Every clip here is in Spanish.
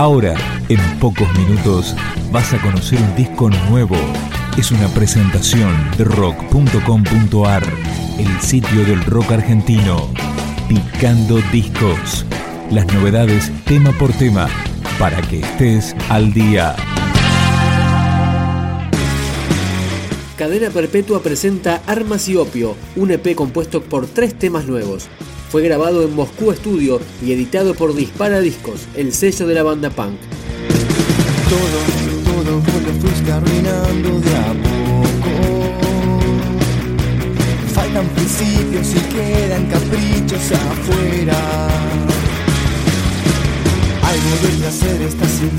Ahora, en pocos minutos, vas a conocer un disco nuevo. Es una presentación de rock.com.ar, el sitio del rock argentino. Picando discos. Las novedades tema por tema, para que estés al día. Cadena Perpetua presenta Armas y Opio, un EP compuesto por tres temas nuevos. Fue grabado en Moscú Studio y editado por Dispara Discos, el sello de la banda punk. Todo, todo vos fuiste arruinando de a poco. Faltan principios y quedan caprichos afuera. Algo de placer estás sintiendo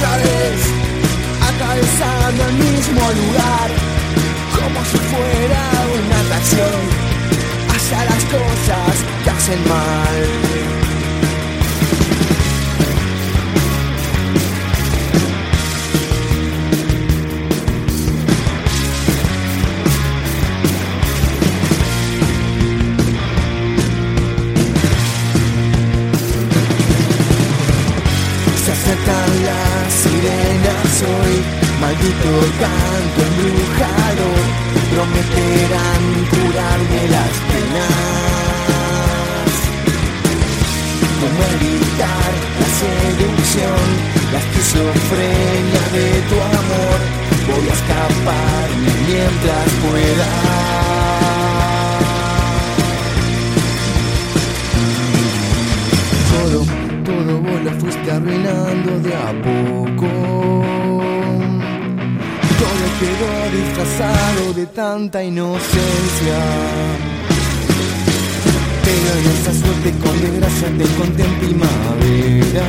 Otra vez, atravesando el mismo lugar, como si fuera una atracción hacia las cosas que hacen mal. Canto embrujado, prometerán curarme las penas. Como evitar la seducción, la esquizofrenia de tu amor, voy a escapar mientras pueda. Todo, todo vos lo fuiste arruinando de a poco quedó disfrazado de tanta inocencia. Pero en esa suerte con desgracia te conté en primavera.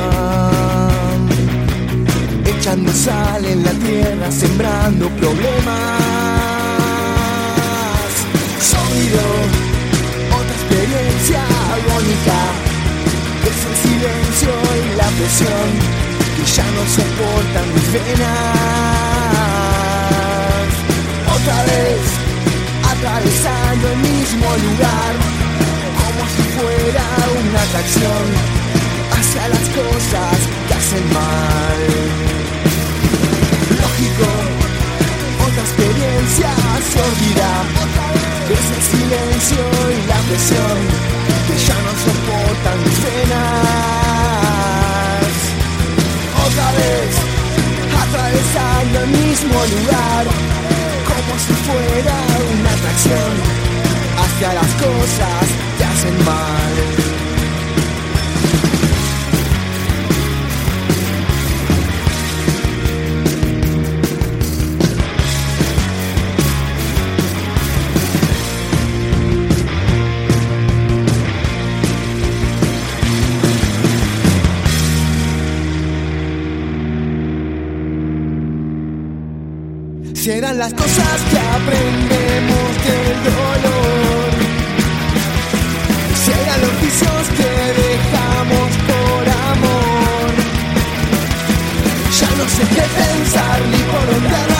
Echando sal en la tierra, sembrando problemas. Sonido, otra experiencia agónica. Es el silencio y la presión que ya no soportan mis venas atravesando el mismo lugar, como si fuera una atracción hacia las cosas que hacen mal. Lógico, otra experiencia sordida, es el silencio y la presión que ya no soportan mis venas. Otra vez, atravesando el mismo lugar como si fuera una atracción hacia las cosas que hacen mal. Serán las cosas que aprendemos no sé qué pensar ni por dónde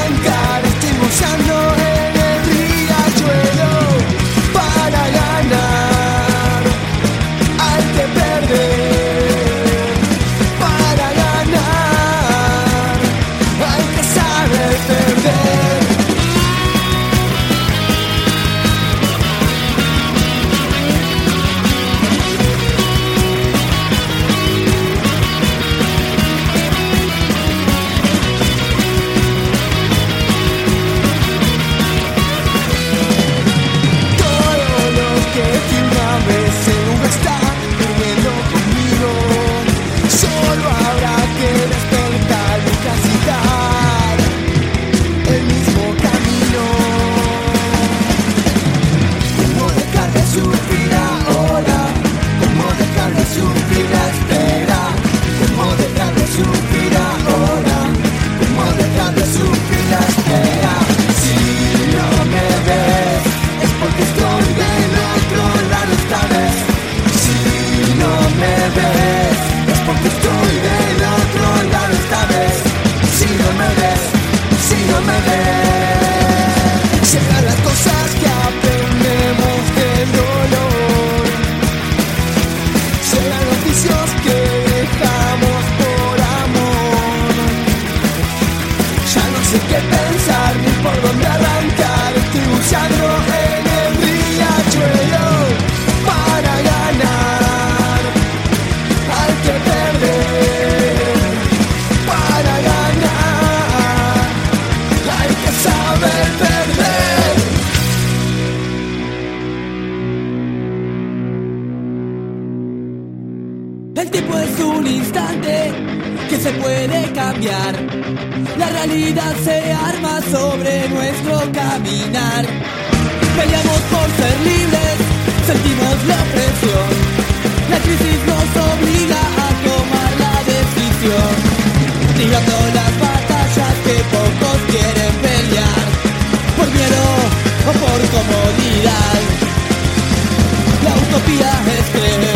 se puede cambiar. La realidad se arma sobre nuestro caminar. Peleamos por ser libres, sentimos la presión. La crisis nos obliga a tomar la decisión. Librando las batallas que pocos quieren pelear. Por miedo o por comodidad. La utopía es creer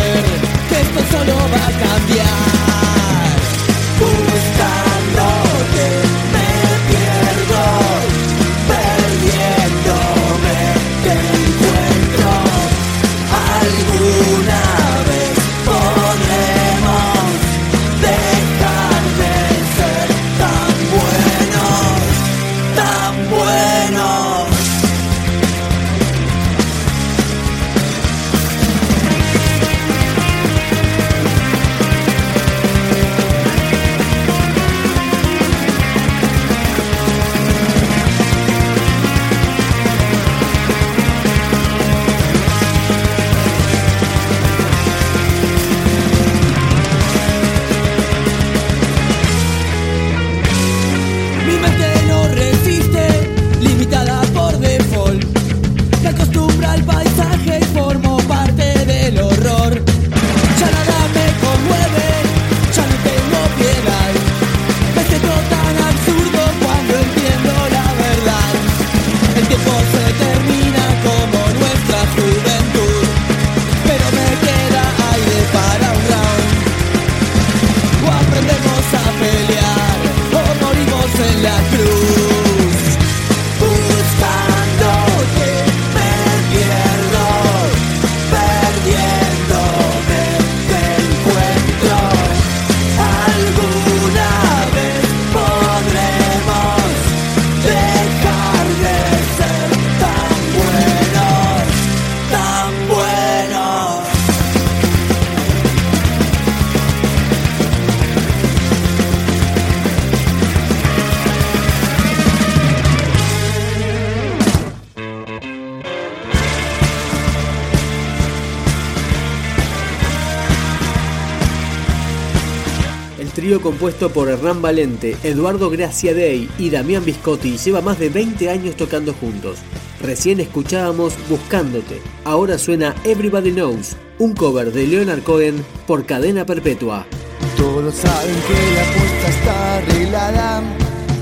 compuesto por Hernán Valente, Eduardo Graciadei y Damián Biscotti lleva más de 20 años tocando juntos. Recién escuchábamos Buscándote, ahora suena Everybody Knows, un cover de Leonard Cohen por Cadena Perpetua. Todos saben que la puerta está arreglada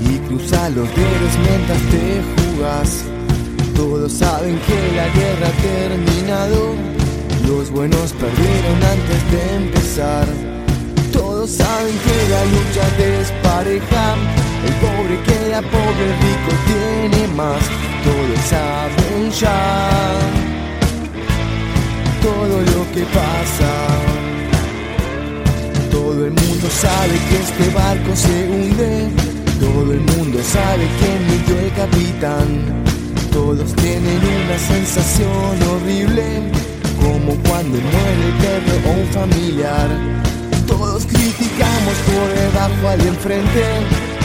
y cruza los dedos mientras te jugas. Todos saben que la guerra ha terminado, los buenos perdieron antes de empezar. Todos saben que la lucha despareja, el pobre queda pobre, el rico tiene más. Todos saben ya todo lo que pasa. Todo el mundo sabe que este barco se hunde. Todo el mundo sabe que mintió el capitán. Todos tienen una sensación horrible, como cuando muere el perro o un familiar. Todos criticamos por debajo al enfrente.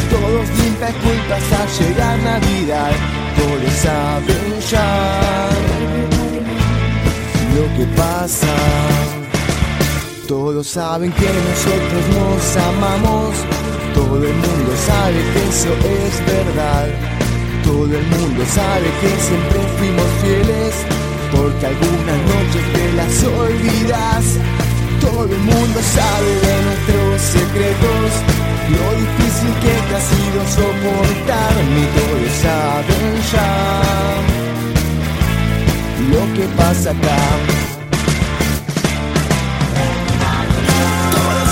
Todos limpian culpas al llegar Navidad. Todos saben ya lo que pasa. Todos saben que nosotros nos amamos. Todo el mundo sabe que eso es verdad. Todo el mundo sabe que siempre fuimos fieles. Porque algunas noches te las olvidas. Todo el mundo sabe de nuestros secretos. Lo difícil que te ha sido soportarme. Todos saben ya lo que pasa acá.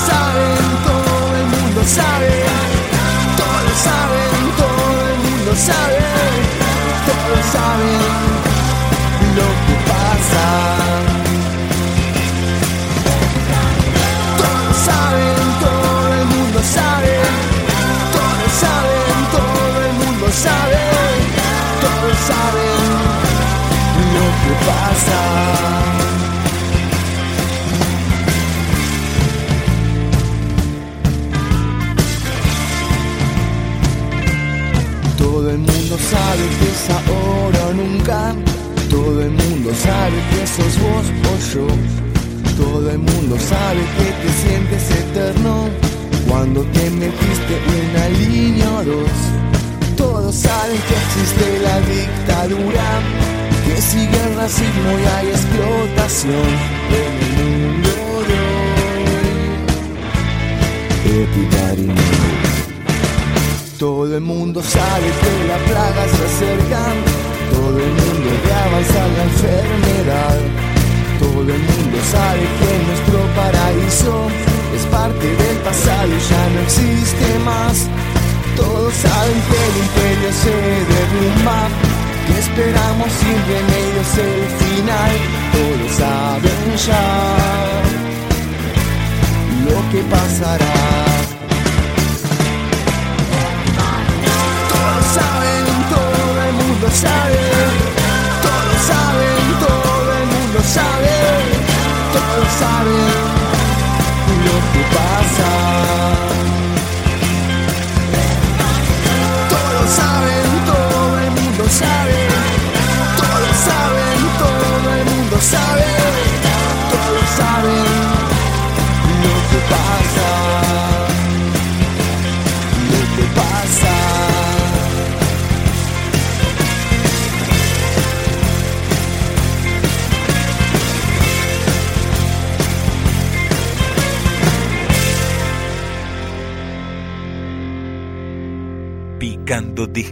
Saben, todo el mundo sabe. Todo el mundo sabe. Todo el mundo sabe que es ahora o nunca. Todo el mundo sabe que sos vos o yo. Todo el mundo sabe que te sientes eterno cuando te metiste una línea o dos. Todos saben que existe la dictadura, racismo y hay explotación en el mundo de hoy. Todo el mundo sabe que la plaga se acerca, todo el mundo ve avanzar la enfermedad. Todo el mundo sabe que nuestro paraíso es parte del pasado y ya no existe más. Todos saben que el imperio se sin remedios el final. Todos saben ya lo que pasará.